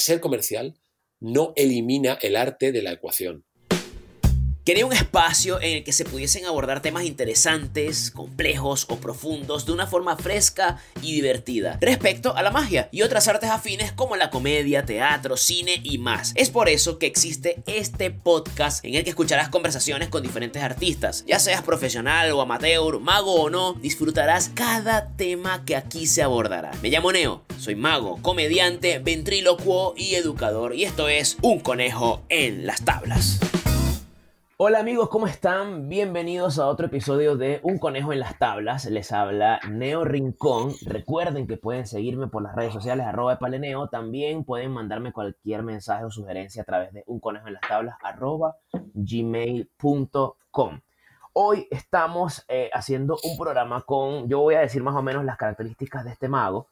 ser comercial no elimina el arte de la ecuación. Quería un espacio en el que se pudiesen abordar temas interesantes, complejos o profundos de una forma fresca y divertida respecto a la magia y otras artes afines como la comedia, teatro, cine y más. Es por eso que existe este podcast en el que escucharás conversaciones con diferentes artistas. Ya seas profesional o amateur, mago o no, disfrutarás cada tema que aquí se abordará. Me llamo Neo, soy mago, comediante, ventrílocuo y educador y esto es Un conejo en las tablas. Hola amigos, ¿cómo están? Bienvenidos a otro episodio de Un Conejo en las Tablas. Les habla Neo Rincón. Recuerden que pueden seguirme por las redes sociales arroba paleneo. También pueden mandarme cualquier mensaje o sugerencia a través de un conejo en las tablas arroba gmail.com. Hoy estamos eh, haciendo un programa con, yo voy a decir más o menos las características de este mago.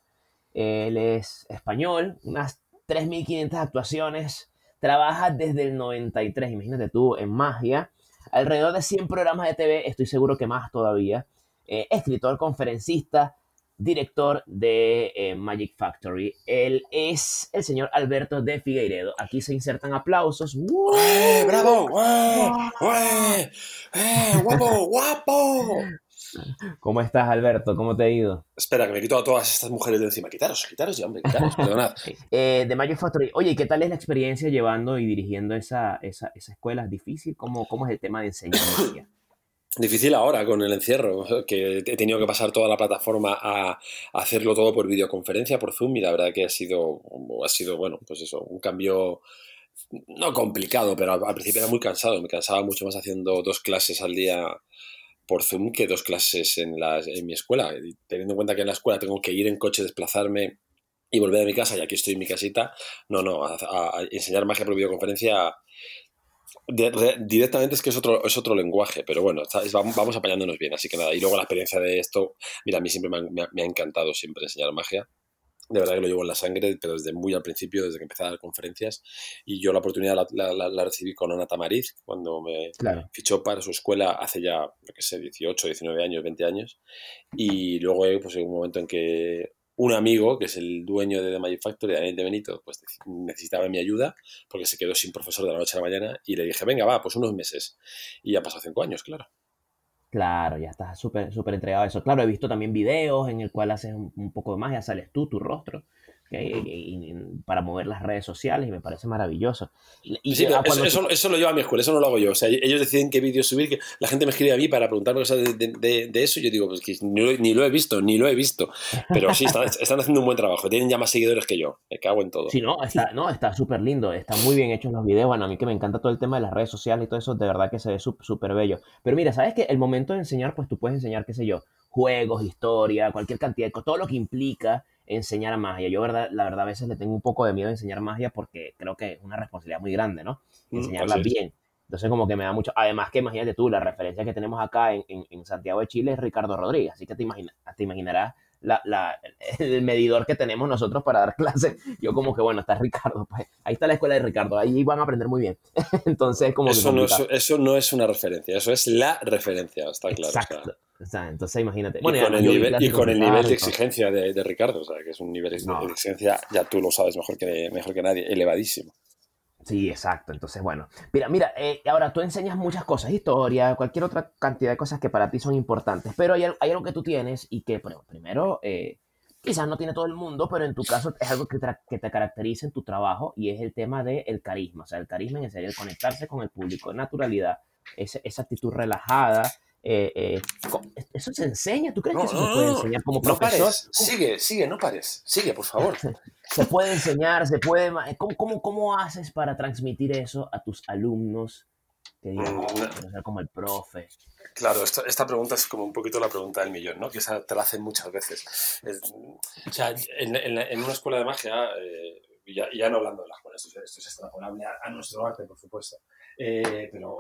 Él es español, unas 3.500 actuaciones trabaja desde el 93, imagínate tú, en magia. Alrededor de 100 programas de TV, estoy seguro que más todavía. Eh, escritor, conferencista, director de eh, Magic Factory. Él es el señor Alberto de Figueiredo. Aquí se insertan aplausos. ¡Eh, ¡Bravo! ¡Eh, ¡Eh, guapo! ¡Guapo! ¿Cómo estás, Alberto? ¿Cómo te ha ido? Espera, que me quito a todas estas mujeres de encima. Quitaros, quitaros ya, hombre, quitaros, perdonad. eh, de Magic Factory, oye, ¿qué tal es la experiencia llevando y dirigiendo esa, esa, esa escuela? ¿Es difícil? ¿Cómo, ¿Cómo es el tema de enseñar magia? Difícil ahora con el encierro, que he tenido que pasar toda la plataforma a hacerlo todo por videoconferencia, por Zoom, y la verdad que ha sido, ha sido bueno, pues eso, un cambio no complicado, pero al principio era muy cansado, me cansaba mucho más haciendo dos clases al día por Zoom que dos clases en, la, en mi escuela. Y teniendo en cuenta que en la escuela tengo que ir en coche, desplazarme y volver a mi casa y aquí estoy en mi casita, no, no, a, enseñar magia por videoconferencia de, de, directamente es que es otro, es otro lenguaje, pero bueno, vamos, vamos, apañándonos bien, así que nada. Y luego la experiencia de esto, mira, a mí siempre me ha, me ha encantado siempre enseñar magia de verdad que lo llevo en la sangre, pero desde muy al principio, desde que empecé a dar conferencias. Y yo la oportunidad la, la, la recibí con Ana Tamariz, cuando me claro. fichó para su escuela hace ya, yo qué sé, 18, 19 años, 20 años. Y luego, pues en un momento en que un amigo, que es el dueño de The Magic Factory, Daniel de Benito, pues necesitaba mi ayuda, porque se quedó sin profesor de la noche a la mañana. Y le dije, venga, va, pues unos meses. Y ya pasó cinco años, claro. Claro, ya estás súper súper entregado a eso. Claro, he visto también videos en el cual haces un, poco de magia, sales tú, tu rostro, para mover las redes sociales y me parece maravilloso. Y, sí, eso, eso, eso, lo lleva a mi escuela, eso no lo hago yo. O sea, ellos deciden qué vídeos subir, que la gente me escribe a mí para preguntarme cosas de, de, de, eso y yo digo, pues que ni lo, ni lo, he visto, ni lo he visto. Pero sí, están, están, haciendo un buen trabajo, tienen ya más seguidores que yo, me cago en todo. Sí, no, está no, está súper lindo, están muy bien hechos los videos, bueno, a mí que me encanta todo el tema de las redes sociales y todo eso, de verdad que se ve súper bello. Pero mira, ¿sabes que El momento de enseñar, pues tú puedes enseñar, qué sé yo, juegos, historia, cualquier cantidad todo lo que implica enseñar magia. Yo, verdad, la verdad, a veces le tengo un poco de miedo a enseñar magia porque creo que es una responsabilidad muy grande, ¿no? Enseñarla mm, bien. Entonces, como que me da mucho. Además, que imagínate tú, la referencia que tenemos acá en, en, en Santiago de Chile es Ricardo Rodríguez. Así que te, imagina, te imaginarás la, la, el medidor que tenemos nosotros para dar clases. Yo, como que, bueno, está Ricardo. Pues ahí está la escuela de Ricardo. Ahí van a aprender muy bien. Entonces, como eso, no es, eso no es una referencia. Eso es la referencia. Está claro. Exacto. Claro. O sea, entonces imagínate. Bueno, y con el nivel, y con el nivel de exigencia de, de, Ricardo, o sea, que es un nivel no. de exigencia, ya tú lo sabes mejor que, mejor que nadie, elevadísimo. Sí, exacto. Entonces, bueno. Mira, mira, eh, ahora tú enseñas muchas cosas, historia, cualquier otra cantidad de cosas que para ti son importantes, pero hay, hay algo que tú tienes y que, primero, eh, quizás no tiene todo el mundo, pero en tu caso es algo que te, caracteriza en tu trabajo y es el tema del de carisma. O sea, el carisma en serio, el conectarse con el público, naturalidad, esa, esa actitud relajada, eh, eh, ¿Eso se enseña? ¿Tú crees no, que eso no, se puede enseñar como no profesor? Pares. Sigue, sigue, no pares. Sigue, por favor. se puede enseñar, se puede... ¿Cómo, cómo, cómo haces para transmitir eso a tus alumnos? Que digan, quiero ser como el profe. Claro, esta, esta, pregunta es como un poquito la pregunta del millón, ¿no? Que esa te la hacen muchas veces. Es, o sea, en, en, en, una escuela de magia, eh, ya, ya, no hablando de la escuela, esto, esto es extrapolable a, a, nuestro arte, por supuesto, eh, pero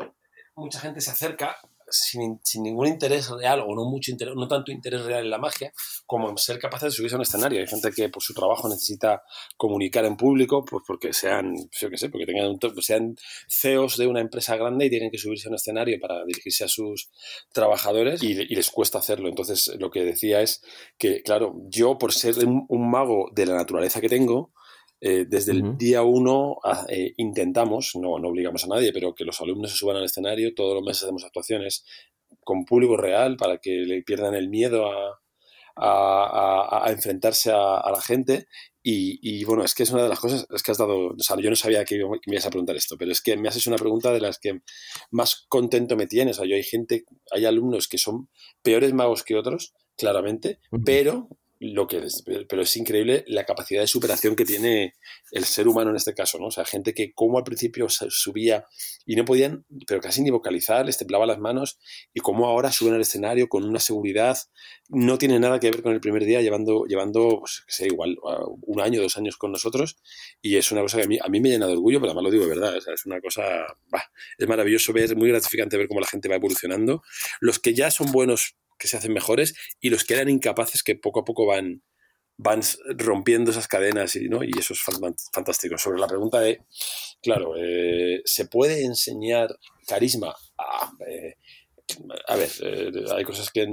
mucha gente se acerca sin, sin, ningún interés real o no mucho interés, no tanto interés real en la magia como en ser capaces de subirse a un escenario. Hay gente que por su trabajo necesita comunicar en público, pues porque sean, yo qué sé, porque tengan un, sean CEOs de una empresa grande y tienen que subirse a un escenario para dirigirse a sus trabajadores y, les cuesta hacerlo. Entonces, lo que decía es que, claro, yo por ser un mago de la naturaleza que tengo, Eh, desde el día uno ah, eh, intentamos, no, no obligamos a nadie, pero que los alumnos se suban al escenario, todos los meses hacemos actuaciones con público real para que le pierdan el miedo a, a, enfrentarse a, la gente. Y, bueno, es que es una de las cosas, es que has dado, o sea, yo no sabía que me ibas a preguntar esto, pero es que me haces una pregunta de las que más contento me tienes. O sea, yo hay gente, hay alumnos que son peores magos que otros, claramente, pero lo que es, pero es increíble la capacidad de superación que tiene el ser humano en este caso, ¿no? O sea, gente que como al principio subía y no podían, pero casi ni vocalizar, les temblaba las manos y como ahora suben al escenario con una seguridad, no tiene nada que ver con el primer día llevando, llevando, pues, sé, igual un año, dos años con nosotros y es una cosa que a mí, a mí me llena de orgullo, pero además lo digo de verdad, es una cosa, es maravilloso ver, muy gratificante ver cómo la gente va evolucionando. Los que ya son buenos que se hacen mejores y los que eran incapaces que poco a poco van, van rompiendo esas cadenas y, ¿no? y eso es fantástico. Sobre la pregunta de, claro, eh, ¿se puede enseñar carisma? Ah, eh, a ver, eh, hay cosas que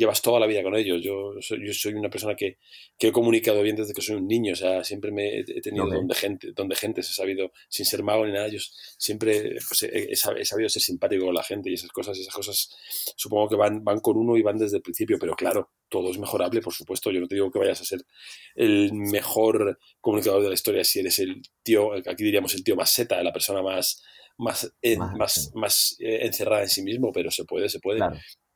llevas toda la vida con ellos. Yo soy, yo soy una persona que, que, he comunicado bien desde que soy un niño, o sea, siempre me he tenido donde gente, donde gente se ha sabido, sin ser mago ni nada, yo siempre pues, he, sabido ser simpático con la gente y esas cosas, esas cosas supongo que van, van con uno y van desde el principio, pero claro, todo es mejorable, por supuesto. Yo no te digo que vayas a ser el mejor comunicador de la historia si eres el tío, aquí diríamos el tío más seta, la persona más, más, más, más, eh, encerrada en sí mismo, pero se puede, se puede.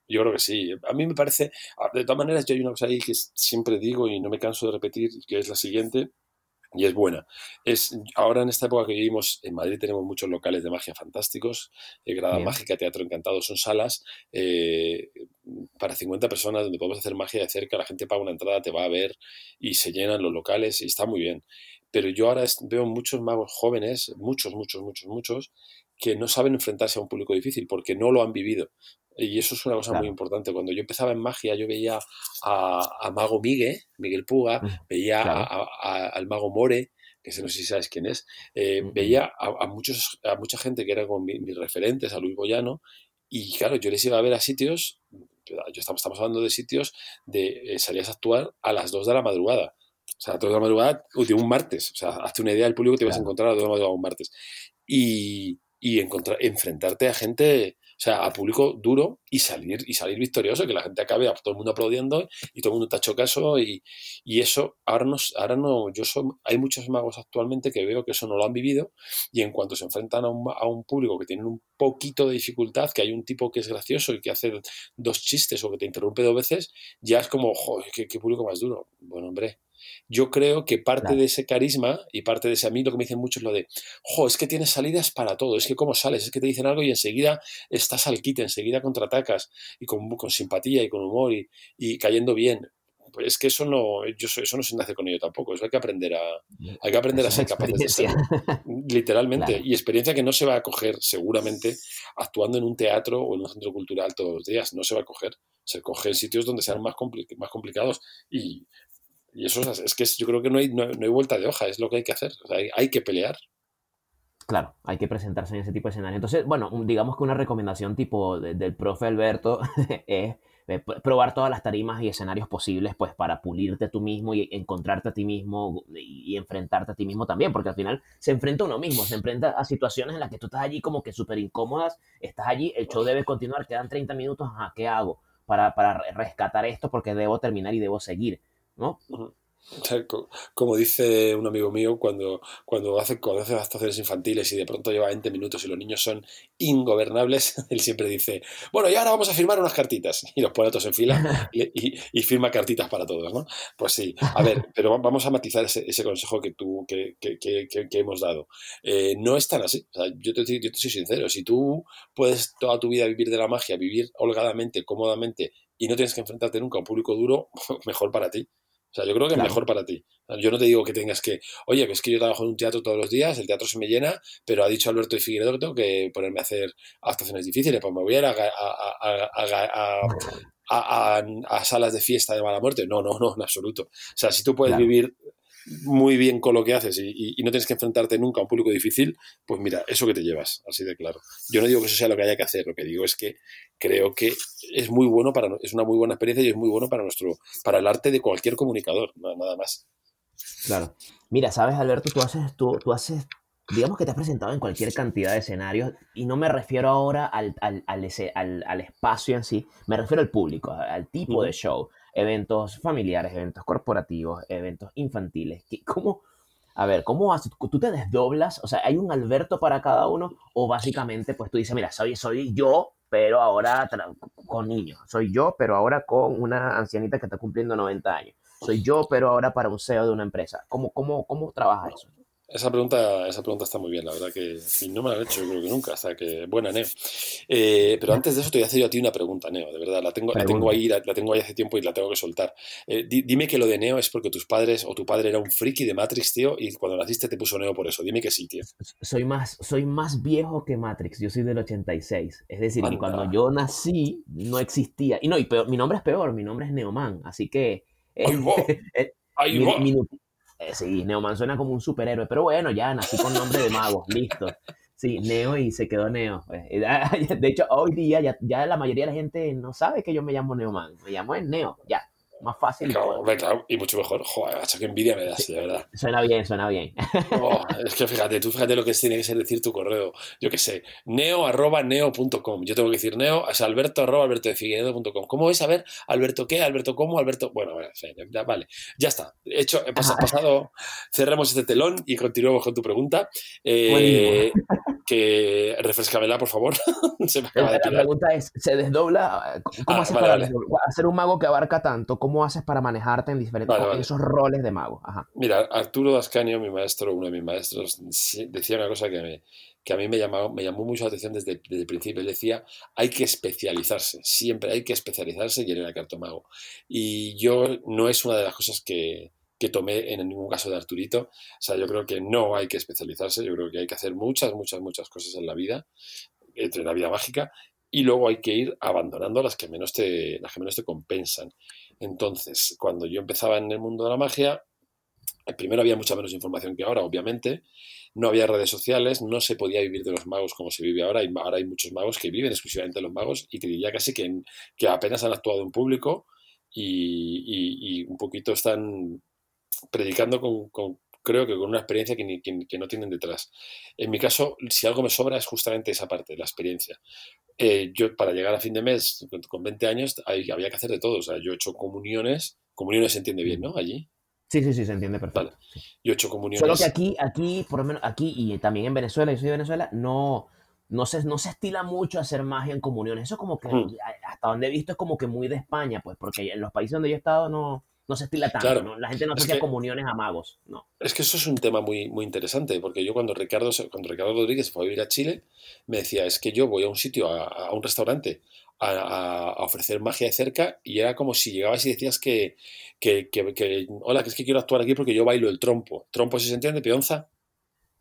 Yo creo que sí. A mí me parece, ah, de todas maneras, yo hay una cosa ahí que siempre digo y no me canso de repetir, que es la siguiente, y es buena. Es, ahora en esta época que vivimos, en Madrid tenemos muchos locales de magia fantásticos, eh, Grada Mágica, Teatro Encantado, son salas eh, para 50 personas donde podemos hacer magia de cerca, la gente paga una entrada, te va a ver y se llenan los locales y está muy bien. Pero yo ahora veo muchos magos jóvenes, muchos, muchos, muchos, muchos, que no saben enfrentarse a un público difícil porque no lo han vivido. Y eso es una cosa muy importante. Cuando yo empezaba en magia, yo veía a, Mago Miguel, Miguel Puga, veía al Mago More, que no sé si sabes quién es, eh, veía a, muchos, a mucha gente que era como mis, referentes, a Luis Boyano, y claro, yo les iba a ver a sitios, yo estamos, estamos hablando de sitios de eh, salías a actuar a las 2 de la madrugada. O sea, a las 2 de la madrugada, un martes. O sea, hazte una idea del público que te vas a encontrar a las 2 de la madrugada un martes. Y, y encontrar, enfrentarte a gente o sea, a público duro y salir, y salir victorioso, que la gente acabe todo el mundo aplaudiendo y todo el mundo te ha hecho caso y, y eso, ahora no, ahora no, yo soy, hay muchos magos actualmente que veo que eso no lo han vivido y en cuanto se enfrentan a un, a un público que tiene un poquito de dificultad, que hay un tipo que es gracioso y que hace dos chistes o que te interrumpe dos veces, ya es como, joder, qué, qué público más duro. Bueno, hombre, yo creo que parte de ese carisma y parte de ese a mí lo que me dicen mucho es lo de, jo, es que tienes salidas para todo, es que cómo sales, es que te dicen algo y enseguida estás al quite, enseguida contraatacas y con, con simpatía y con humor y, y cayendo bien. Pues es que eso no, yo, eso no se nace con ello tampoco, eso hay que aprender a, hay que aprender a ser capaces de ser, literalmente, y experiencia que no se va a coger seguramente actuando en un teatro o en un centro cultural todos los días, no se va a coger, se coge en sitios donde sean más, más complicados y y eso es, que yo creo que no hay, no, hay vuelta de hoja, es lo que hay que hacer. hay, que pelear. Claro, hay que presentarse en ese tipo de escenario. Entonces, bueno, digamos que una recomendación tipo del profe Alberto es eh, probar todas las tarimas y escenarios posibles, pues para pulirte a tú mismo y encontrarte a ti mismo y, enfrentarte a ti mismo también, porque al final se enfrenta a uno mismo, se enfrenta a situaciones en las que tú estás allí como que súper incómodas, estás allí, el show debe continuar, quedan 30 minutos, ¿a ¿qué hago? Para, para rescatar esto porque debo terminar y debo seguir. ¿No? Como dice un amigo mío, cuando, cuando, hace, cuando hace actuaciones infantiles y de pronto lleva 20 minutos y los niños son ingobernables, él siempre dice, bueno, y ahora vamos a firmar unas cartitas. Y los pone todos en fila y, firma cartitas para todos, ¿no? Pues sí, a ver, pero vamos a matizar ese, consejo que, tú, que, hemos dado. Eh, no es tan así. yo, te, yo te soy sincero, si tú puedes toda tu vida vivir de la magia, vivir holgadamente, cómodamente y no tienes que enfrentarte nunca a un público duro, mejor para ti. O sea, yo creo que es mejor para ti. Yo no te digo que tengas que, oye, es que yo trabajo en un teatro todos los días, el teatro se me llena, pero ha dicho Alberto y Figueredo que tengo que ponerme a hacer actuaciones difíciles, pues me voy a ir a, salas de fiesta de mala muerte. No, no, no, en absoluto. O sea, si tú puedes vivir muy bien con lo que haces y, no tienes que enfrentarte nunca a un público difícil, pues mira, eso que te llevas, así de claro. Yo no digo que eso sea lo que haya que hacer, lo que digo es que creo que es muy bueno para, es una muy buena experiencia y es muy bueno para nuestro, para el arte de cualquier comunicador, nada más. Claro. Mira, sabes, Alberto, tú haces, tú, tú haces, digamos que te has presentado en cualquier cantidad de escenarios y no me refiero ahora al, al, al, al, al espacio en sí, me refiero al público, al tipo de show, eventos familiares, eventos corporativos, eventos infantiles. ¿Cómo, a ver, ¿cómo haces? ¿Tú te desdoblas? O sea, ¿hay un Alberto para cada uno? O básicamente, pues tú dices, mira, soy, soy yo, pero ahora con niños. Soy yo, pero ahora con una ancianita que está cumpliendo 90 años. Soy yo, pero ahora para un CEO de una empresa. ¿Cómo, cómo, cómo trabaja eso? Esa pregunta, esa pregunta está muy bien, la verdad que no me la han hecho yo creo que nunca, hasta que buena, Neo. Eh, pero antes de eso te voy a hacer yo a ti una pregunta, Neo, de verdad, la tengo, la tengo ahí, la, tengo ahí hace tiempo y la tengo que soltar. Eh, dime que lo de Neo es porque tus padres o tu padre era un friki de Matrix, tío, y cuando naciste te puso Neo por eso. Dime que sí, tío. Soy más, soy más viejo que Matrix, yo soy del 86. Es decir, que cuando yo nací no existía. Y no, y mi nombre es peor, mi nombre es Neoman, así que... ¡Ay, mi, eh, sí, Neoman suena como un superhéroe, pero bueno, ya nací con nombre de mago, listo. Sí, Neo y se quedó Neo. Pues. De hecho, hoy día ya, ya, la mayoría de la gente no sabe que yo me llamo Neoman, me llamo Neo, ya más fácil. Claro, y mucho mejor. Joder, macho, qué envidia me das, de verdad. Suena bien, suena bien. Oh, es que fíjate, tú fíjate lo que tiene que ser decir tu correo. Yo qué sé, neo arroba neo.com. Yo tengo que decir neo, es alberto arroba alberto de ¿Cómo es? A ver, Alberto qué, Alberto cómo, Alberto. Bueno, vale, ya está. Hecho, he pasado, cerramos este telón y continuamos con tu pregunta. Eh, que refrescamela, por favor. la, pregunta es, ¿se desdobla? ¿Cómo ah, haces para hacer un mago que abarca tanto? ¿Cómo haces para manejarte en diferentes esos roles de mago? Mira, Arturo Dascanio, mi maestro, uno de mis maestros, decía una cosa que, que a mí me, llamó, me llamó mucho la atención desde, el principio. Él decía, hay que especializarse, siempre hay que especializarse y en el cartomago. Y yo no es una de las cosas que, que tomé en ningún caso de Arturito. O sea, yo creo que no hay que especializarse, yo creo que hay que hacer muchas, muchas, muchas cosas en la vida, entre la vida mágica, y luego hay que ir abandonando las que menos te, las que menos te compensan. Entonces, cuando yo empezaba en el mundo de la magia, primero había mucha menos información que ahora, obviamente. No había redes sociales, no se podía vivir de los magos como se vive ahora. Y ahora hay muchos magos que viven exclusivamente de los magos y que diría casi que, que apenas han actuado en público y, un poquito están predicando con, creo que con una experiencia que, no tienen detrás. En mi caso, si algo me sobra es justamente esa parte, la experiencia. Eh, yo para llegar a fin de mes con 20 años había que hacer de todo. O sea, yo he hecho comuniones. Comuniones se entiende bien, ¿no? Allí. Sí, sí, sí, se entiende perfecto. Yo he hecho comuniones. Solo que aquí, aquí, por lo menos aquí y también en Venezuela, yo soy de Venezuela, no, no se, no se estila mucho hacer magia en comuniones. Eso como que, hasta donde he visto, es como que muy de España, pues, porque en los países donde yo he estado no, no se estila tanto, ¿no? La gente no asocia comuniones a magos, no. Es que eso es un tema muy, muy interesante, porque yo cuando Ricardo, cuando Ricardo Rodríguez fue a vivir a Chile, me decía, es que yo voy a un sitio, a, un restaurante, a, ofrecer magia de cerca, y era como si llegabas y decías que, que, que, hola, que es que quiero actuar aquí porque yo bailo el trompo. ¿Trompo si se entiende, peonza?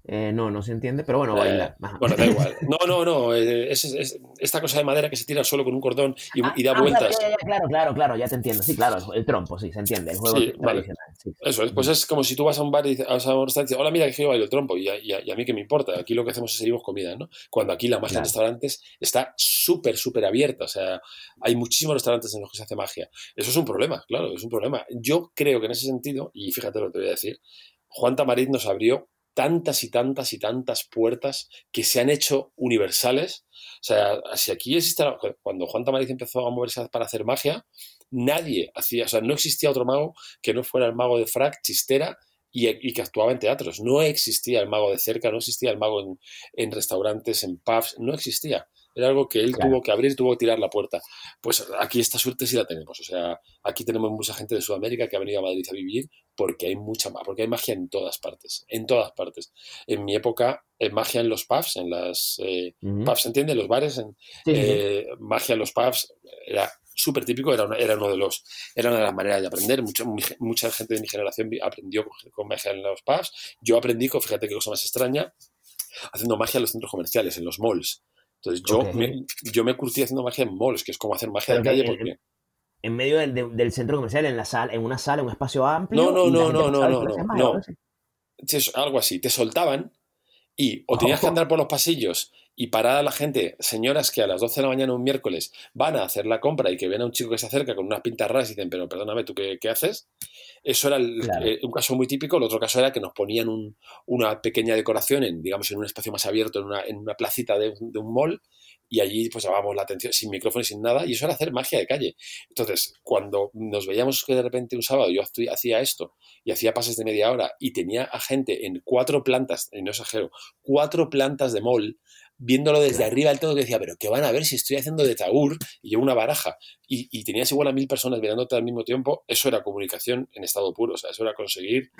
Eh, no, no se entiende, pero bueno, baila. Eh, bueno, da igual. No, no, no. Eh, es, esta cosa de madera que se tira solo con un cordón y, ah, da ah, vueltas. Claro, claro, claro, ya te entiendo. Sí, claro, el trompo, sí, se entiende. El juego tradicional. Eso es. Pues es como si tú vas a un bar y vas a un restaurante y dices, hola, mira, que yo bailo el trompo. Y a, mí que me importa. Aquí lo que hacemos es servimos comida, ¿no? Cuando aquí la magia en restaurantes está súper, súper abierta. O sea, hay muchísimos restaurantes en los que se hace magia. Eso es un problema, claro, es un problema. Yo creo que en ese sentido, y fíjate lo que te voy a decir, Juan Tamariz nos abrió tantas y tantas y tantas puertas que se han hecho universales. O sea, si aquí existe, cuando Juan Tamariz empezó a moverse para hacer magia, nadie hacía, o sea, no existía otro mago que no fuera el mago de frac, chistera y, que actuaba en teatros. No existía el mago de cerca, no existía el mago en restaurantes, en pubs, no existía. Era algo que él tuvo que abrir, tuvo que tirar la puerta. Pues aquí esta suerte sí la tenemos. O sea, aquí tenemos mucha gente de Sudamérica que ha venido a Madrid a vivir porque hay mucha porque hay magia en todas partes. En todas partes. En mi época, eh, magia en los pubs, en las eh, pubs, ¿entiendes? Los bares, en, eh, magia en los pubs era súper típico, era, era uno de los, era una de las maneras de aprender. Mucha, mucha gente de mi generación aprendió con, magia en los pubs. Yo aprendí, con, fíjate qué cosa más extraña, haciendo magia en los centros comerciales, en los malls. Entonces yo, me, yo me curtí haciendo magia en malls, que es como hacer magia de calle. Porque... En, medio del, del, centro comercial, en la sala, en una sala, en un espacio amplio. No, no, no, no, no, no, no, algo así. Te soltaban y o tenías que andar por los pasillos y parar a la gente, señoras que a las 12 de la mañana un miércoles van a hacer la compra y que ven a un chico que se acerca con unas pintas raras y dicen, pero perdóname, ¿tú qué, qué haces? Eso era eh, un caso muy típico. El otro caso era que nos ponían una pequeña decoración en, digamos, en un espacio más abierto, en una, en una placita de, de un mall, y allí pues llamábamos la atención sin micrófono y sin nada, y eso era hacer magia de calle. Entonces, cuando nos veíamos que de repente un sábado yo hacía esto y hacía pases de media hora y tenía a gente en cuatro plantas, y no exagero, cuatro plantas de mall, viéndolo desde arriba del todo, que decía, pero ¿qué van a ver si estoy haciendo de taur y llevo una baraja? Y, tenías igual a mil personas mirándote al mismo tiempo, eso era comunicación en estado puro, o sea, eso era conseguir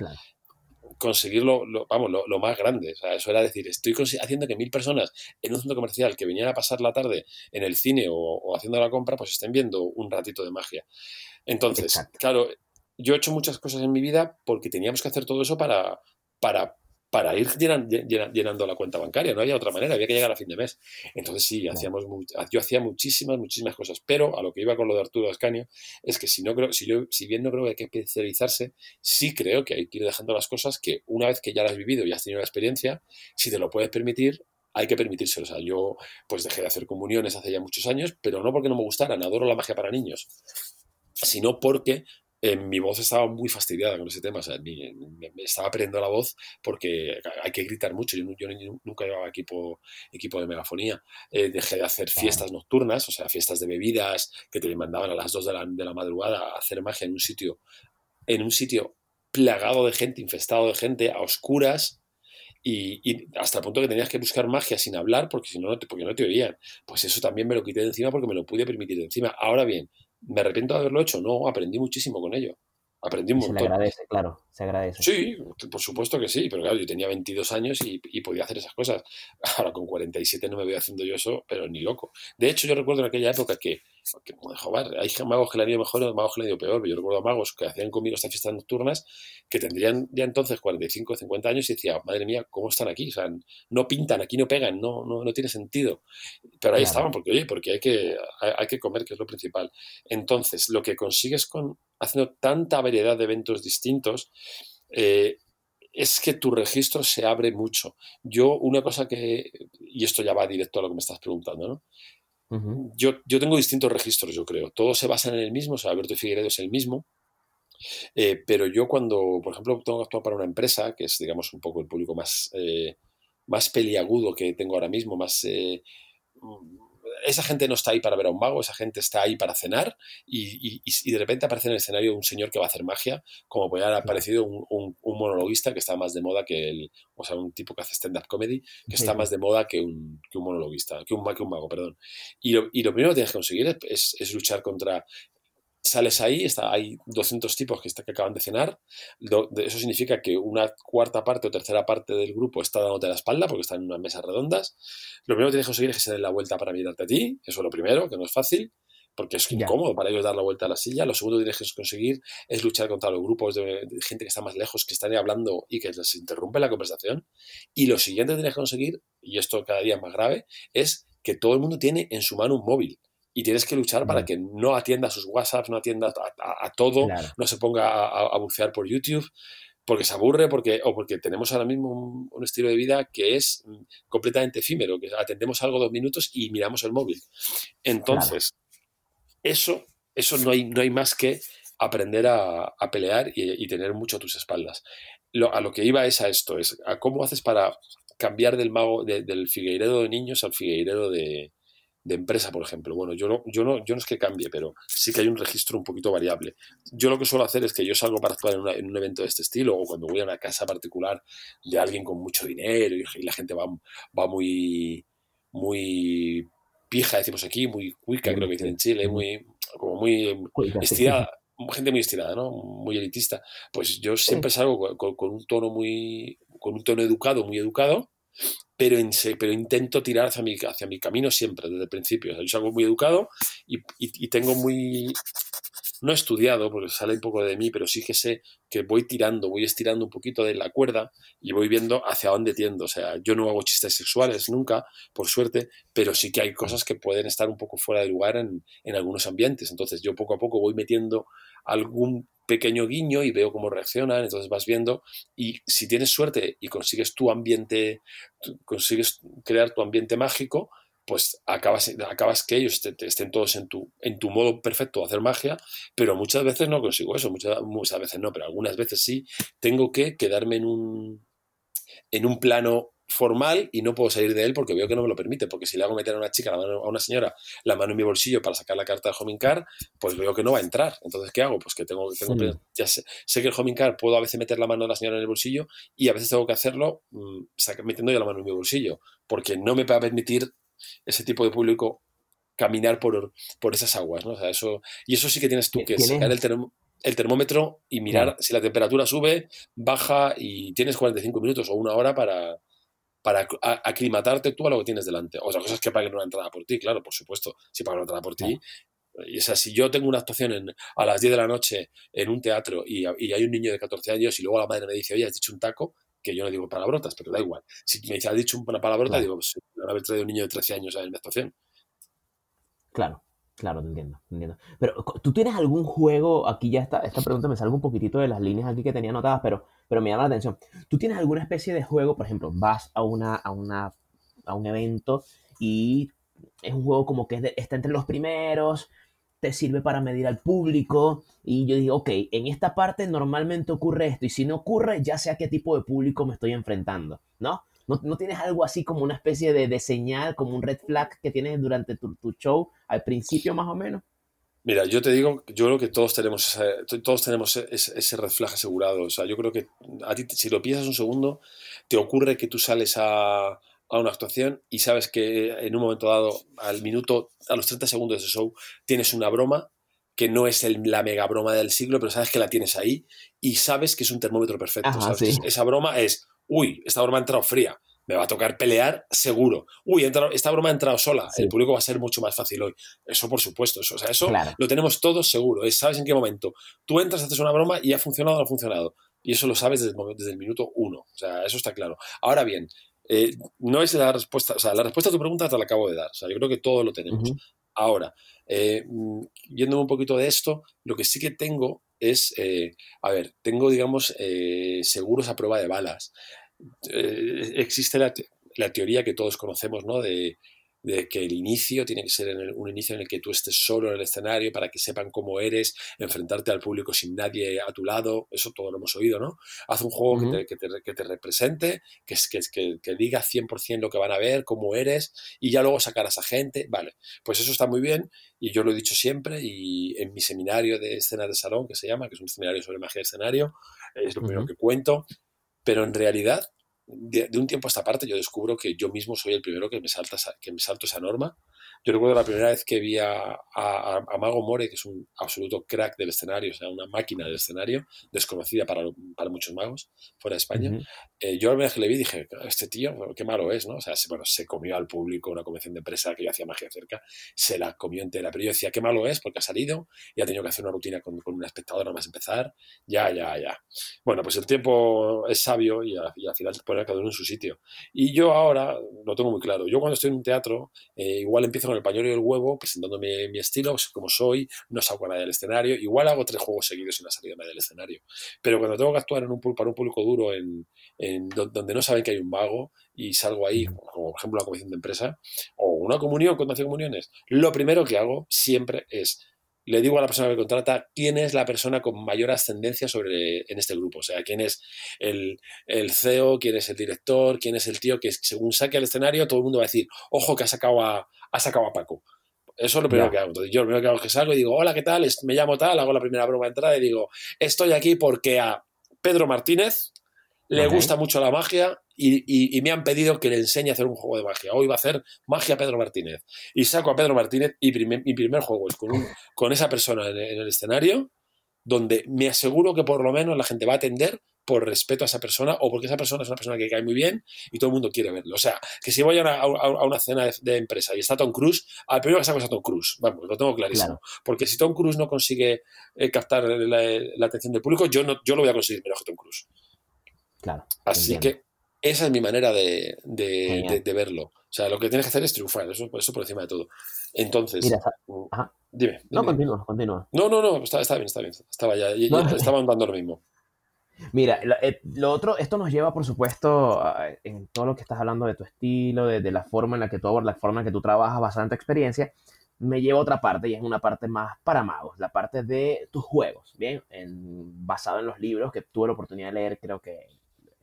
conseguirlo, lo, vamos, lo, más grande. O sea, eso era decir, estoy haciendo que mil personas en un centro comercial que venían a pasar la tarde en el cine o, haciendo la compra, pues estén viendo un ratito de magia. Entonces, claro, yo he hecho muchas cosas en mi vida porque teníamos que hacer todo eso para, para para ir llenando la cuenta bancaria. No había otra manera, había que llegar a fin de mes. Entonces sí, hacíamos yo hacía muchísimas, muchísimas cosas. Pero a lo que iba con lo de Arturo Ascanio es que si, no creo, si, yo, si bien no creo que hay que especializarse, sí creo que hay que ir dejando las cosas que una vez que ya las has vivido y has tenido la experiencia, si te lo puedes permitir, hay que permitírselo. O sea, yo pues dejé de hacer comuniones hace ya muchos años, pero no porque no me gustaran, adoro la magia para niños, sino porque mi voz estaba muy fastidiada con ese tema. O sea, me, estaba perdiendo la voz porque hay que gritar mucho. Yo, nunca llevaba equipo, equipo de megafonía. Eh, dejé de hacer fiestas nocturnas, o sea, fiestas de bebidas que te mandaban a las 2 de la, de la madrugada a hacer magia en un sitio, en un sitio plagado de gente, infestado de gente, a oscuras. Y, hasta el punto que tenías que buscar magia sin hablar porque si no, porque no te oían. Pues eso también me lo quité de encima porque me lo pude permitir de encima. Ahora bien, ¿Me arrepiento de haberlo hecho? No, aprendí muchísimo con ello. Aprendí un montón. Se le agradece, claro, se agradece. Sí, por supuesto que sí, pero claro, yo tenía 22 años y, podía hacer esas cosas. Ahora con 47 no me voy haciendo yo eso, pero ni loco. De hecho, yo recuerdo en aquella época que, que joder, hay magos que le han ido mejor y magos que le han ido peor. Yo recuerdo a magos que hacían conmigo estas fiestas nocturnas que tendrían ya entonces 45 o 50 años y decía, madre mía, ¿cómo están aquí? O sea, no pintan, aquí no pegan, no, no, no tiene sentido. Pero ahí estaban, porque oye, porque hay que, hay que comer, que es lo principal. Entonces, lo que consigues con haciendo tanta variedad de eventos distintos, eh, es que tu registro se abre mucho. Yo, una cosa que, y esto ya va directo a lo que me estás preguntando, ¿no? Yo, yo tengo distintos registros, yo creo. Todos se basan en el mismo, o sea, Alberto Figueredo es el mismo, eh, pero yo cuando, por ejemplo, tengo que actuar para una empresa, que es, digamos, un poco el público más, eh, más peliagudo que tengo ahora mismo, más esa gente no está ahí para ver a un mago, esa gente está ahí para cenar y, de repente aparece en el escenario un señor que va a hacer magia, como puede haber aparecido un, monologuista que está más de moda que el, o sea, un tipo que hace stand-up comedy, que está más de moda que un, que un monologuista, que un, que un mago, perdón. Y lo, primero que tienes que conseguir es luchar contra sales ahí, está, hay 200 tipos que, está, que acaban de cenar, eso significa que una cuarta parte o tercera parte del grupo está dándote la espalda porque están en unas mesas redondas. Lo primero que tienes que conseguir es que se den la vuelta para mirarte a ti, eso es lo primero, que no es fácil, porque es incómodo para ellos dar la vuelta a la silla. Lo segundo que tienes que conseguir es luchar contra los grupos de, gente que está más lejos, que están ahí hablando y que les interrumpe la conversación. Y lo siguiente que tienes que conseguir, y esto cada día es más grave, es que todo el mundo tiene en su mano un móvil y tienes que luchar para que no atienda sus WhatsApps, no atienda a, todo, no se ponga a, bucear por YouTube, porque se aburre, porque, o porque tenemos ahora mismo un, estilo de vida que es mm, completamente efímero, que atendemos algo dos minutos y miramos el móvil. Entonces, eso, eso no hay, no hay más que aprender a, pelear y, tener mucho a tus espaldas. a lo que iba es a esto, es a cómo haces para cambiar del mago, del Figueiredo de niños al Figueiredo de, de empresa, por ejemplo. Bueno, yo no, yo, no, yo no es que cambie, pero sí que hay un registro un poquito variable. Yo lo que suelo hacer es que yo salgo para actuar en, un evento de este estilo o cuando voy a una casa particular de alguien con mucho dinero y, la gente va, va muy, muy pija, decimos aquí, muy cuica, creo que dicen en Chile, muy, como muy estirada. Gente muy estirada, ¿no? Muy elitista. Pues yo siempre salgo con, con un tono muy. con un tono educado, muy educado, pero, pero intento tirar hacia mi, hacia mi camino siempre, desde el principio. yo soy algo muy educado y, y, tengo muy, no he estudiado porque sale un poco de mí, pero sí que sé que voy tirando, voy estirando un poquito de la cuerda y voy viendo hacia dónde tiendo. O sea, yo no hago chistes sexuales nunca, por suerte, pero sí que hay cosas que pueden estar un poco fuera de lugar en, en algunos ambientes. Entonces yo poco a poco voy metiendo algún pequeño guiño y veo cómo reaccionan, entonces vas viendo y si tienes suerte y consigues tu ambiente, consigues crear tu ambiente mágico, pues acabas, acabas que ellos estén todos en tu, en tu modo perfecto de hacer magia, pero muchas veces no consigo eso, muchas, muchas veces no, pero algunas veces sí, tengo que quedarme en un, en un plano formal y no puedo salir de él porque veo que no me lo permite, porque si le hago meter a una chica, a una señora, la mano en mi bolsillo para sacar la carta del homing card, pues veo que no va a entrar. Entonces, ¿qué hago? Pues que tengo, tengo ya sé, que el homing card puedo a veces meter la mano de la señora en el bolsillo y a veces tengo que hacerlo mm, metiendo ya la mano en mi bolsillo, porque no me va a permitir ese tipo de público caminar por, por esas aguas, ¿no? O sea, eso, y eso sí que tienes tú que sacar el, el termómetro y mirar si la temperatura sube, baja y tienes 45 minutos o una hora para, para aclimatarte tú a lo que tienes delante. Otra cosa es que paguen una entrada por ti, claro, por supuesto. Si pagan una entrada por ti. Y o sea, si yo tengo una actuación en, a las 10 de la noche en un teatro y, hay un niño de 14 años y luego la madre me dice, oye, has dicho un taco, que yo no digo palabrotas, pero da igual. Si me dice, has dicho una palabrota, digo, pues haber traído un niño de 13 años a mi actuación. Claro. Claro, te entiendo, entiendo. Pero, ¿tú tienes algún juego? Aquí ya está, esta pregunta me salgo un poquitito de las líneas aquí que tenía anotadas, pero, pero me llama la atención. ¿Tú tienes alguna especie de juego, por ejemplo, vas a, una, a, una, a un evento y es un juego como que está entre los primeros, te sirve para medir al público y yo digo, ok, en esta parte normalmente ocurre esto y si no ocurre, ya sé a qué tipo de público me estoy enfrentando, ¿no? ¿No, tienes algo así como una especie de, señal, como un red flag que tienes durante tu, show al principio más o menos? Mira, yo te digo, yo creo que todos tenemos, todos tenemos ese, red flag asegurado. O sea, yo creo que a ti, si lo piensas un segundo, te ocurre que tú sales a, a una actuación y sabes que en un momento dado, al minuto, a los 30 segundos de ese show, tienes una broma que no es la mega broma del siglo, pero sabes que la tienes ahí y sabes que es un termómetro perfecto. Esa broma es, uy, esta broma ha entrado fría, me va a tocar pelear seguro. Uy, esta broma ha entrado sola, el público va a ser mucho más fácil hoy. Eso por supuesto, eso, o sea, eso lo tenemos todos seguro, sabes en qué momento. Tú entras, haces una broma y ha funcionado o no ha funcionado. Y eso lo sabes desde el, desde el minuto uno, o sea, eso está claro. Ahora bien, eh, no es la respuesta, o sea, la respuesta a tu pregunta te la acabo de dar, o sea, yo creo que todo lo tenemos. Ahora, eh, mm, yendo un poquito de esto, lo que sí que tengo es, eh, a ver, tengo, digamos, eh, seguros a prueba de balas. Existe la, la, teoría que todos conocemos, ¿no? De, de que el inicio tiene que ser en un inicio en el que tú estés solo en el escenario para que sepan cómo eres, enfrentarte al público sin nadie a tu lado, eso todo lo hemos oído, ¿no? Haz un juego que, te, que, te, que, te, represente, que, que, que, diga 100% lo que van a ver, cómo eres, y ya luego sacarás a gente, vale, pues eso está muy bien, y yo lo he dicho siempre, y en mi seminario de escena de salón, que se llama, que es un seminario sobre magia de escenario, es lo primero que cuento, pero en realidad de, un tiempo a esta parte yo descubro que yo mismo soy el primero que me, salta, que me salto esa norma yo recuerdo la primera vez que vi a, a, Mago More, que es un absoluto crack del escenario, o sea, una máquina del escenario, desconocida para, para muchos magos fuera de España. Eh, yo primera vez que le vi dije, este tío, qué malo es, ¿no? O sea, se, bueno, se comió al público una convención de empresa que yo hacía magia cerca, se la comió entera. Pero yo decía, qué malo es, porque ha salido y ha tenido que hacer una rutina con, con una espectadora más empezar. Ya, ya, ya. Bueno, pues el tiempo es sabio y, al final pone cada uno en su sitio. Y yo ahora lo tengo muy claro. Yo cuando estoy en un teatro, eh, igual empiezo el pañuelo y el huevo, presentándome mi estilo, pues, como soy, no salgo nada del escenario. Igual hago tres juegos seguidos y no salido nadie del escenario. Pero cuando tengo que actuar en un, para un público duro, en, donde no saben que hay un mago, y salgo ahí, como por ejemplo la comisión de empresa, o una comunión con 12 comuniones, lo primero que hago siempre es le digo a la persona que contrata quién es la persona con mayor ascendencia sobre en este grupo. O sea, quién es el, el, CEO, quién es el director, quién es el tío que según saque al escenario, todo el mundo va a decir, ojo que ha sacado a, ha sacado a Paco. Eso es lo primero que hago. Entonces, yo lo primero que hago es que salgo y digo, hola, ¿qué tal? Me llamo tal, hago la primera broma de entrada y digo, estoy aquí porque a Pedro Martínez le gusta mucho la magia y, me han pedido que le enseñe a hacer un juego de magia. Hoy va a hacer magia Pedro Martínez. Y saco a Pedro Martínez y mi primer juego es con, con esa persona en, el escenario, donde me aseguro que por lo menos la gente va a atender por respeto a esa persona o porque esa persona es una persona que cae muy bien y todo el mundo quiere verlo. O sea, que si voy a una, cena de, empresa y está Tom Cruise, al primero que saco es a Tom Cruise. Vamos, lo tengo clarísimo. Porque si Tom Cruise no consigue eh, captar la, atención del público, yo, no, yo lo voy a conseguir menos que Tom Cruise. Claro. Así que esa es mi manera de, verlo. O sea, lo que tienes que hacer es triunfar, eso, eso por encima de todo. Entonces, mm, dime, No, continúa, continúa. No, no, no, está, bien, está bien. Estaba ya, estaba andando lo mismo. Mira, eh, lo, otro, esto nos lleva, por supuesto, en todo lo que estás hablando de tu estilo, de, la forma en la que tú la forma en la que tú trabajas basada en tu experiencia, me lleva a otra parte y es una parte más para magos, la parte de tus juegos, ¿bien? basado en los libros que tuve la oportunidad de leer, creo que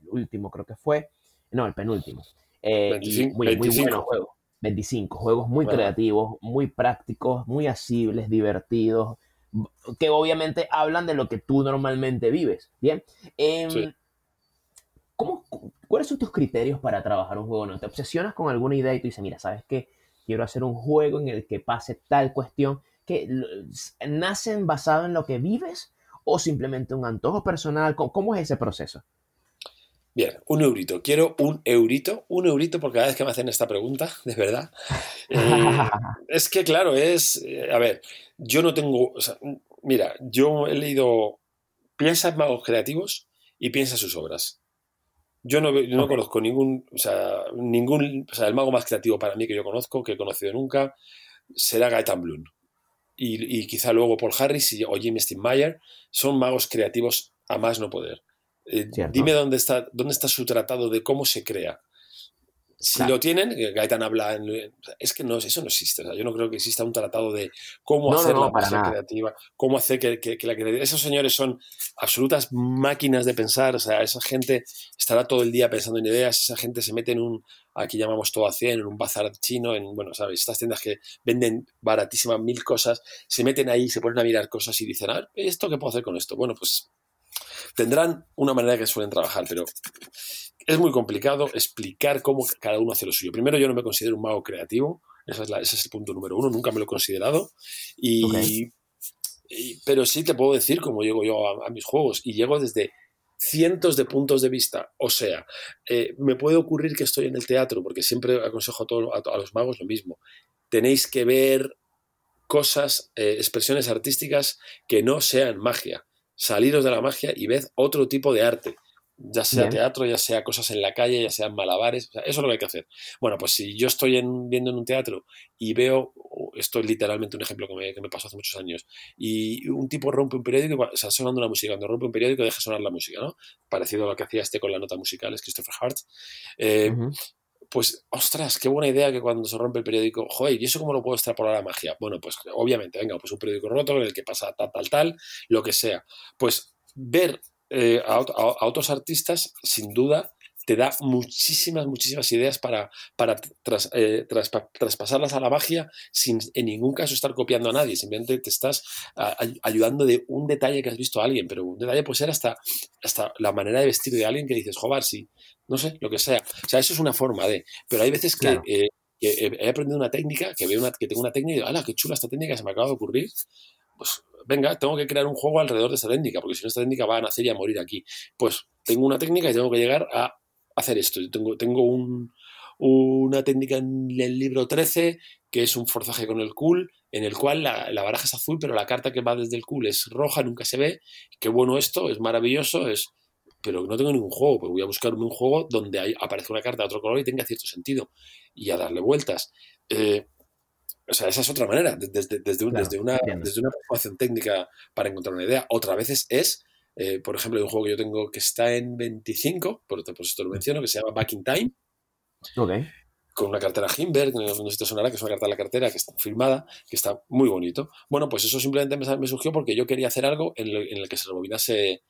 último creo que fue, no, el penúltimo. Eh, muy, muy buenos juegos. 25, juegos muy creativos, muy prácticos, muy asibles, divertidos, que obviamente hablan de lo que tú normalmente vives. Bien. Em, ¿Cuáles son tus criterios para trabajar un juego? ¿No te obsesionas con alguna idea y tú dices, mira, ¿sabes qué? Quiero hacer un juego en el que pase tal cuestión que nacen basado en lo que vives o simplemente un antojo personal. ¿Cómo es ese proceso? Bien, un eurito. Quiero un eurito, un eurito por cada vez que me hacen esta pregunta, de verdad. Eh, es que, claro, es. Eh, a ver, yo no tengo. mira, yo he leído. Piensa en magos creativos y piensa en sus obras. Yo no, no conozco ningún. O sea, ningún. O sea, el mago más creativo para mí que yo conozco, que he conocido nunca, será Gaetan Bloom. Y, y quizá luego Paul Harris o Jimmy Steinmeier son magos creativos a más no poder eh, dime dónde está, dónde está su tratado de cómo se crea. Si lo tienen, Gaetan habla, en, es que no, eso no existe. yo no creo que exista un tratado de cómo hacer la magia creativa, cómo hacer que, la creatividad. Esos señores son absolutas máquinas de pensar. O sea, esa gente estará todo el día pensando en ideas. Esa gente se mete en un, aquí llamamos todo a 100, en un bazar chino, en, bueno, ¿sabes? Estas tiendas que venden baratísimas mil cosas, se meten ahí, se ponen a mirar cosas y dicen, a ¿esto qué puedo hacer con esto? Bueno, pues Tendrán una manera que suelen trabajar, pero es muy complicado explicar cómo cada uno hace lo suyo. Primero, yo no me considero un mago creativo, ese es, el punto número uno, nunca me lo he considerado. Y, pero sí te puedo decir cómo llego yo a, mis juegos y llego desde cientos de puntos de vista. O sea, eh, me puede ocurrir que estoy en el teatro, porque siempre aconsejo a, a, los magos lo mismo. Tenéis que ver cosas, eh, expresiones artísticas que no sean magia saliros de la magia y ved otro tipo de arte, ya sea teatro, ya sea cosas en la calle, ya sean malabares, eso es lo que hay que hacer. Bueno, pues si yo estoy viendo en un teatro y veo, esto es literalmente un ejemplo que me, pasó hace muchos años, y un tipo rompe un periódico, o sea, sonando una música, cuando rompe un periódico deja sonar la música, ¿no? Parecido a lo que hacía este con la nota musical, es Christopher Hart. Eh, pues, ostras, qué buena idea que cuando se rompe el periódico, joder, ¿y eso cómo lo puedo extrapolar a la magia? Bueno, pues obviamente, venga, pues un periódico roto en el que pasa tal, tal, tal, lo que sea. Pues ver eh, a, otros artistas, sin duda, te da muchísimas, muchísimas ideas para, para eh, traspasarlas a la magia sin en ningún caso estar copiando a nadie, simplemente te estás ayudando de un detalle que has visto a alguien, pero un detalle puede ser hasta, hasta la manera de vestir de alguien que dices, joder, si, no sé, lo que sea. O sea, eso es una forma de, pero hay veces que... Eh, he aprendido una técnica, que veo una, que tengo una técnica y digo, ¡hala, qué chula esta técnica se me acaba de ocurrir! Pues venga, tengo que crear un juego alrededor de esta técnica, porque si no esta técnica va a nacer y a morir aquí. Pues tengo una técnica y tengo que llegar a hacer esto. Yo tengo, tengo una técnica en el libro 13 que es un forzaje con el cool, en el cual la, la, baraja es azul, pero la carta que va desde el cool es roja, nunca se ve. Qué bueno esto, es maravilloso, es pero no tengo ningún juego, pues voy a buscarme un juego donde hay, aparezca una carta de otro color y tenga cierto sentido y a darle vueltas. Eh, o sea, esa es otra manera, desde, desde, una, desde una formación técnica para encontrar una idea. Otra vez es eh, por ejemplo, hay un juego que yo tengo que está en 25, por, por esto lo menciono, que se llama Back in Time. Con una cartera Himberg, no sé si te sonará, que es una carta de la cartera que está firmada, que está muy bonito. Bueno, pues eso simplemente me, surgió porque yo quería hacer algo en, el que se rebobinase,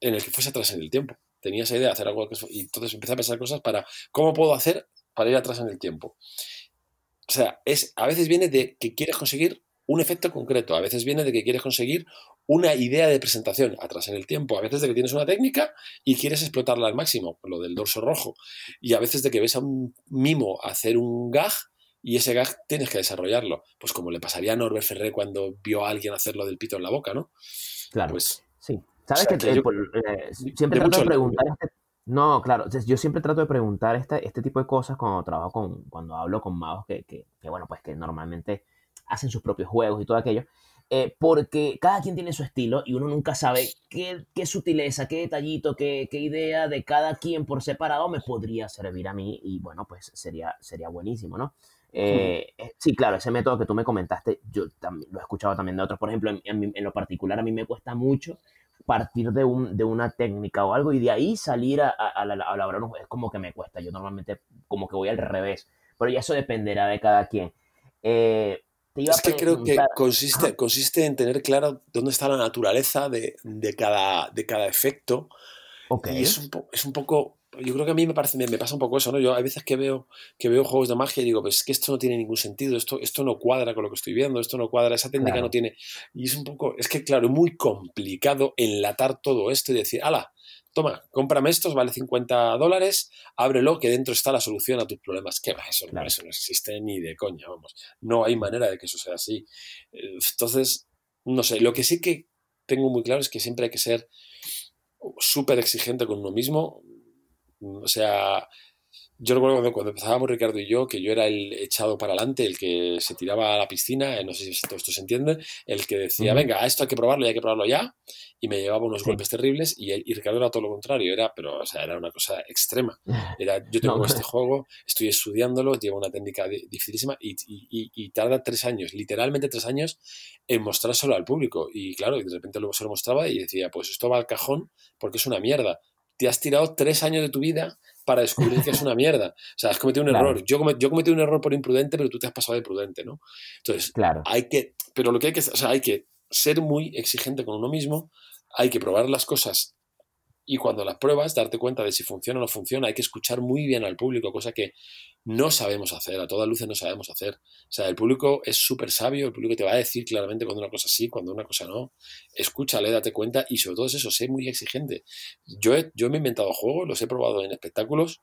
en el que fuese atrás en el tiempo. Tenía esa idea de hacer algo y entonces empecé a pensar cosas para cómo puedo hacer para ir atrás en el tiempo. O sea, es, a veces viene de que quieres conseguir un efecto concreto, a veces viene de que quieres conseguir una idea de presentación atrás en el tiempo, a veces de que tienes una técnica y quieres explotarla al máximo, lo del dorso rojo, y a veces de que ves a un mimo hacer un gag y ese gag tienes que desarrollarlo, pues como le pasaría a Norbert Ferré cuando vio a alguien hacerlo del pito en la boca, ¿no? Claro. Pues, sí. ¿Sabes que, eh, siempre trato de preguntar este, No, claro, yo siempre trato de preguntar este, este tipo de cosas cuando trabajo con, cuando hablo con magos que, que, que, bueno, pues que normalmente hacen sus propios juegos y todo aquello. Eh, porque cada quien tiene su estilo y uno nunca sabe qué, qué sutileza, qué detallito, qué, qué, idea de cada quien por separado me podría servir a mí y bueno, pues sería, sería buenísimo, ¿no? Eh, eh, sí, claro, ese método que tú me comentaste, yo también lo he escuchado también de otros. Por ejemplo, en, en, lo particular a mí me cuesta mucho partir de, un, de una técnica o algo y de ahí salir a, a, elaborar un es como que me cuesta. Yo normalmente como que voy al revés, pero ya eso dependerá de cada quien. Eh, es que creo que consiste, consiste en tener claro dónde está la naturaleza de, de cada, de cada efecto. Y es un, es un poco yo creo que a mí me, parece, me, pasa un poco eso, ¿no? Yo hay veces que veo, que veo juegos de magia y digo, pues es que esto no tiene ningún sentido, esto, esto no cuadra con lo que estoy viendo, esto no cuadra, esa técnica no tiene... Y es un poco, es que claro, muy complicado enlatar todo esto y decir, ala, toma, cómprame estos, vale 50 dólares, ábrelo, que dentro está la solución a tus problemas. ¿Qué va? Eso, eso no existe ni de coña, vamos. No hay manera de que eso sea así. Entonces, no sé, lo que sí que tengo muy claro es que siempre hay que ser súper exigente con uno mismo, o sea, yo recuerdo cuando, cuando, empezábamos Ricardo y yo, que yo era el echado para adelante, el que se tiraba a la piscina, eh, no sé si todo esto se entiende, el que decía, venga, esto hay que probarlo y hay que probarlo ya, y me llevaba unos golpes terribles, y, y, Ricardo era todo lo contrario, era, pero, o sea, era una cosa extrema. Era, yo tengo este juego, estoy estudiándolo, lleva una técnica dificilísima y, y, y, tarda tres años, literalmente tres años, en mostrárselo al público. Y claro, y de repente luego se lo mostraba y decía, pues esto va al cajón porque es una mierda te has tirado tres años de tu vida para descubrir que es una mierda. O sea, has cometido un error. Yo, yo cometí un error por imprudente, pero tú te has pasado de prudente, ¿no? Entonces, claro. hay que, pero lo que hay que, o sea, hay que ser muy exigente con uno mismo, hay que probar las cosas y cuando las pruebas, darte cuenta de si funciona o no funciona. Hay que escuchar muy bien al público, cosa que no sabemos hacer, a todas luces no sabemos hacer. O sea, el público es súper sabio, el público te va a decir claramente cuando una cosa sí, cuando una cosa no. Escúchale, date cuenta y sobre todo es eso, sé muy exigente. Yo, yo me he inventado juegos, los he probado en espectáculos.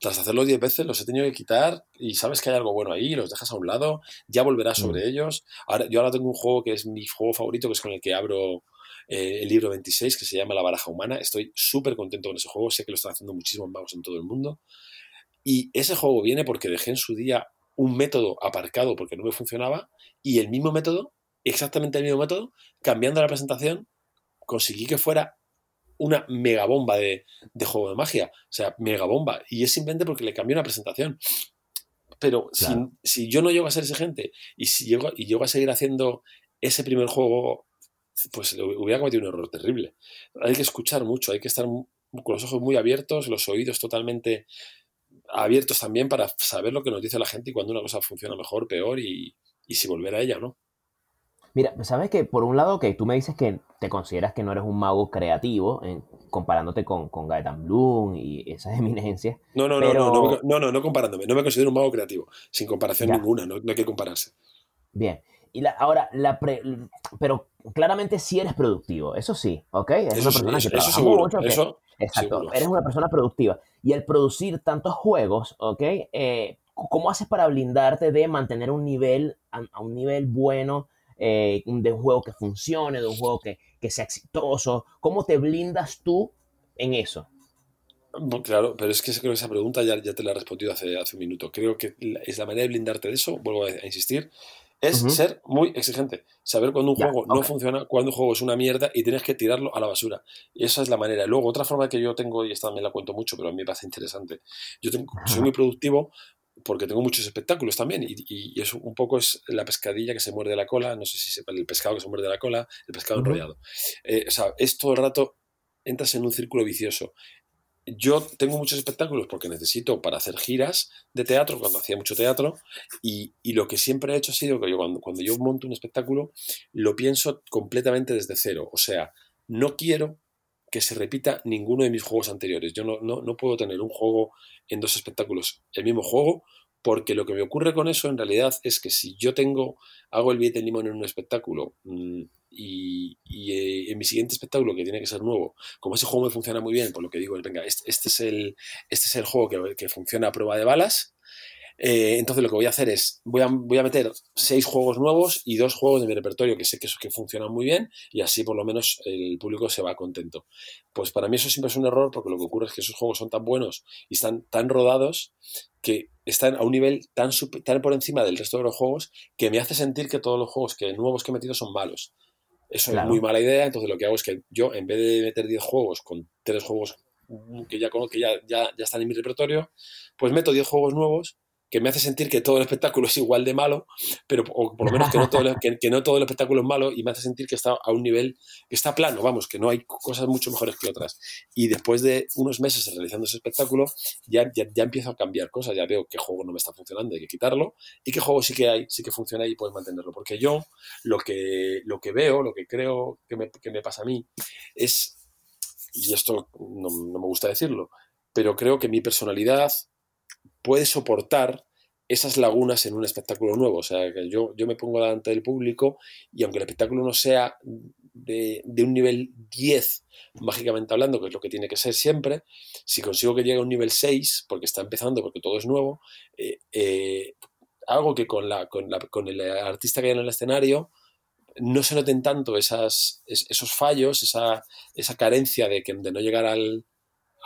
Tras hacerlos 10 veces los he tenido que quitar y sabes que hay algo bueno ahí, los dejas a un lado, ya volverás sobre mm. ellos. Ahora, yo ahora tengo un juego que es mi juego favorito, que es con el que abro eh, el libro 26 que se llama La baraja humana. Estoy súper contento con ese juego, sé que lo están haciendo muchísimos magos en todo el mundo. Y ese juego viene porque dejé en su día un método aparcado porque no me funcionaba y el mismo método, exactamente el mismo método, cambiando la presentación, conseguí que fuera una megabomba de, de juego de magia. O sea, megabomba. Y es simplemente porque le cambié una presentación. Pero si, si, yo no llego a ser ese gente y si llego, y llego a seguir haciendo ese primer juego pues hubiera cometido un error terrible. Hay que escuchar mucho, hay que estar con los ojos muy abiertos, los oídos totalmente abiertos también para saber lo que nos dice la gente y cuando una cosa funciona mejor, peor y, si volver a ella no. Mira, sabes que por un lado que tú me dices que te consideras que no eres un mago creativo, comparándote con, con Gaetan Bloom y esas eminencias. No, no, no, no, no, no, no, comparándome, no me considero un mago creativo, sin comparación ninguna, no, no hay que compararse. Bien, y la, ahora, la pero claramente sí eres productivo, eso sí, ¿ok? Eres eso, una persona que mucho. exacto, eres una persona productiva. Y el producir tantos juegos, ¿ok? Eh, ¿Cómo haces para blindarte de mantener un nivel, a, un nivel bueno eh, de un juego que funcione, de un juego que, que sea exitoso? ¿Cómo te blindas tú en eso? Claro, pero es que creo que esa pregunta ya, ya te la he respondido hace, hace un minuto. Creo que es la manera de blindarte de eso, vuelvo a insistir, es ser muy exigente. Saber cuando un juego no funciona, cuando un juego es una mierda y tienes que tirarlo a la basura. Y esa es la manera. Luego, otra forma que yo tengo, y esta me la cuento mucho, pero a mí me parece interesante. Yo soy muy productivo porque tengo muchos espectáculos también y, y, eso un poco es la pescadilla que se muerde la cola, no sé si sepa el pescado que se muerde la cola, el pescado enrollado. Eh, o sea, es todo el rato entras en un círculo vicioso yo tengo muchos espectáculos porque necesito para hacer giras de teatro, cuando hacía mucho teatro, y, lo que siempre he hecho ha sido que yo cuando, cuando, yo monto un espectáculo, lo pienso completamente desde cero. O sea, no quiero que se repita ninguno de mis juegos anteriores. Yo no, no, no puedo tener un juego en dos espectáculos, el mismo juego, porque lo que me ocurre con eso en realidad es que si yo tengo, hago el billete de limón en un espectáculo mm, y, eh, en mi siguiente espectáculo, que tiene que ser nuevo, como ese juego me funciona muy bien, por lo que digo, venga, este, este es, el, este es el juego que, que, funciona a prueba de balas, eh, entonces lo que voy a hacer es, voy a, voy a meter seis juegos nuevos y dos juegos de mi repertorio que sé que, que funcionan muy bien y así por lo menos el público se va contento. Pues para mí eso siempre es un error porque lo que ocurre es que esos juegos son tan buenos y están tan rodados que están a un nivel tan, tan por encima del resto de los juegos que me hace sentir que todos los juegos que, nuevos que he metido son malos. Eso es muy mala idea, entonces lo que hago es que yo, en vez de meter 10 juegos con 3 juegos que ya, que ya, ya, ya están en mi repertorio, pues meto 10 juegos nuevos que me hace sentir que todo el espectáculo es igual de malo, pero o por lo menos que no, todo el, que, no todo el espectáculo es malo y me hace sentir que está a un nivel, que está plano, vamos, que no hay cosas mucho mejores que otras. Y después de unos meses realizando ese espectáculo, ya, ya, empiezo a cambiar cosas, ya veo qué juego no me está funcionando, hay que quitarlo, y qué juego sí que hay, sí que funciona y puedes mantenerlo. Porque yo lo que, lo que veo, lo que creo que me, que me pasa a mí, es, y esto no, no me gusta decirlo, pero creo que mi personalidad puede soportar esas lagunas en un espectáculo nuevo. O sea, que yo, yo me pongo delante del público y aunque el espectáculo no sea de, un nivel 10, mágicamente hablando, que es lo que tiene que ser siempre, si consigo que llegue a un nivel 6, porque está empezando, porque todo es nuevo, eh, eh, algo que con, la, con, la, con, el artista que hay en el escenario no se noten tanto esas, esos fallos, esa, esa carencia de, que, de no llegar al,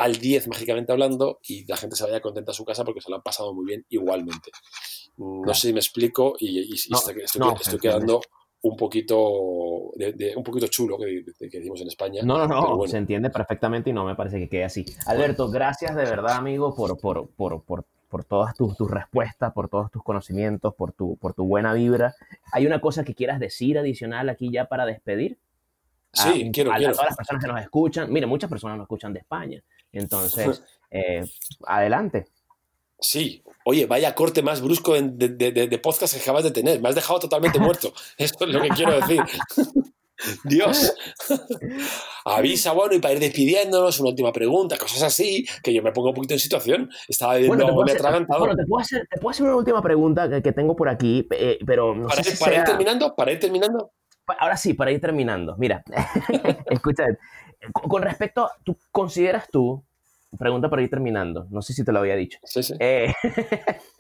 al 10 mágicamente hablando y la gente se vaya contenta a su casa porque se lo han pasado muy bien igualmente. No sé si me explico y, estoy, quedando un poquito de, un poquito chulo que, decimos en España. No, no, no, se entiende perfectamente y no me parece que quede así. Alberto, gracias de verdad, amigo, por, por, por, por, por todas tus, tus, respuestas, por todos tus conocimientos, por tu, por tu buena vibra. ¿Hay una cosa que quieras decir adicional aquí ya para despedir? Sí, quiero, quiero. A todas las personas que nos escuchan. Mire, muchas personas nos escuchan de España. Entonces, eh, adelante. Sí, oye, vaya corte más brusco de, de, podcast que acabas de tener. Me has dejado totalmente muerto. Esto es lo que quiero decir. Dios. Avisa, bueno, y para ir despidiéndonos, una última pregunta, cosas así, que yo me pongo un poquito en situación. Estaba viendo bueno, me atragantado. Bueno, te puedo, hacer, te puedo hacer una última pregunta que, tengo por aquí, eh, pero no para, sé para ir terminando, para ir terminando. Ahora sí, para ir terminando. Mira, escucha, con respecto, ¿tú consideras tú, pregunta para ir terminando, no sé si te lo había dicho, sí, sí. Eh,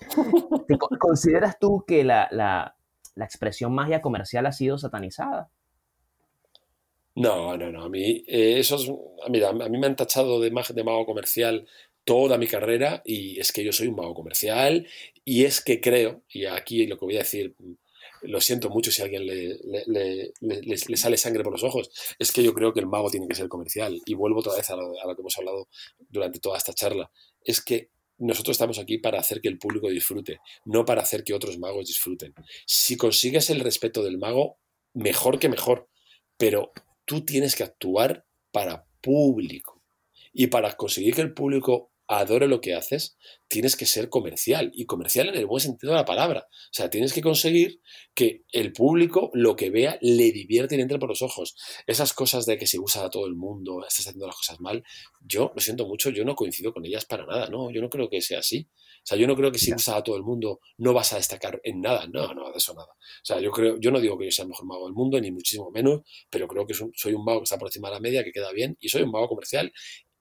¿consideras tú que la, la, la, expresión magia comercial ha sido satanizada? No, no, no, a mí, eh, eso es, mira, a mí me han tachado de, de mago comercial toda mi carrera y es que yo soy un mago comercial y es que creo, y aquí lo que voy a decir lo siento mucho si a alguien le, sale sangre por los ojos, es que yo creo que el mago tiene que ser comercial. Y vuelvo otra vez a lo, que hemos hablado durante toda esta charla. Es que nosotros estamos aquí para hacer que el público disfrute, no para hacer que otros magos disfruten. Si consigues el respeto del mago, mejor que mejor, pero tú tienes que actuar para público. Y para conseguir que el público adore lo que haces, tienes que ser comercial y comercial en el buen sentido de la palabra. O sea, tienes que conseguir que el público lo que vea le divierte y entre por los ojos. Esas cosas de que si usas a todo el mundo, estás haciendo las cosas mal, yo lo siento mucho, yo no coincido con ellas para nada, no, yo no creo que sea así. O sea, yo no creo que si usas a todo el mundo no vas a destacar en nada, no, no, de eso nada. O sea, yo creo, yo no digo que yo sea el mejor mago del mundo, ni muchísimo menos, pero creo que soy un mago que está por encima de la media, que queda bien, y soy un mago comercial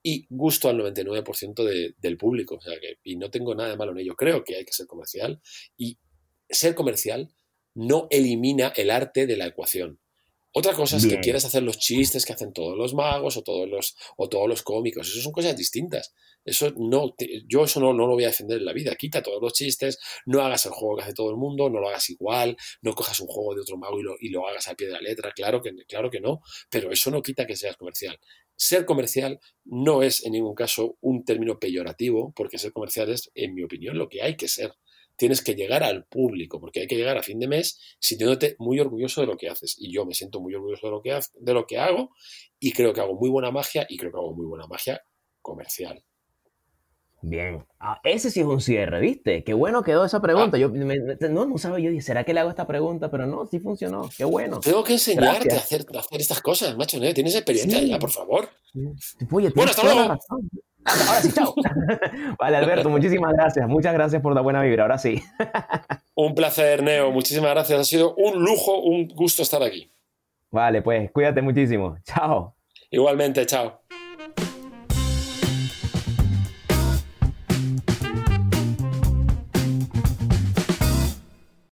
y gusto al 99% del público. O sea que, y no tengo nada de malo en ello. Creo que hay que ser comercial y ser comercial no elimina el arte de la ecuación. Otra cosa es que quieras hacer los chistes que hacen todos los magos o todos los, o todos los cómicos. Eso son cosas distintas. Eso no, yo eso no, no, lo voy a defender en la vida. Quita todos los chistes, no hagas el juego que hace todo el mundo, no lo hagas igual, no cojas un juego de otro mago y lo, y lo hagas al pie de la letra. Claro que, claro que no, pero eso no quita que seas comercial. Ser comercial no es en ningún caso un término peyorativo, porque ser comercial es, en mi opinión, lo que hay que ser. Tienes que llegar al público, porque hay que llegar a fin de mes sintiéndote muy orgulloso de lo que haces. Y yo me siento muy orgulloso de lo que, de lo que hago y creo que hago muy buena magia y creo que hago muy buena magia comercial. Bien, ah, ese sí es un cierre, ¿viste? Qué bueno quedó esa pregunta. Ah. Yo no, no sabía, yo dije, ¿será que le hago esta pregunta? Pero no, sí funcionó, qué bueno. Tengo que enseñarte a hacer, hacer, estas cosas, macho, ¿no? Tienes experiencia ya, por favor. bueno, hasta luego. Ahora sí, chao. vale, Alberto, muchísimas gracias. Muchas gracias por la buena vibra, ahora sí. un placer, Neo. Muchísimas gracias. Ha sido un lujo, un gusto estar aquí. Vale, pues cuídate muchísimo. Chao. Igualmente, chao.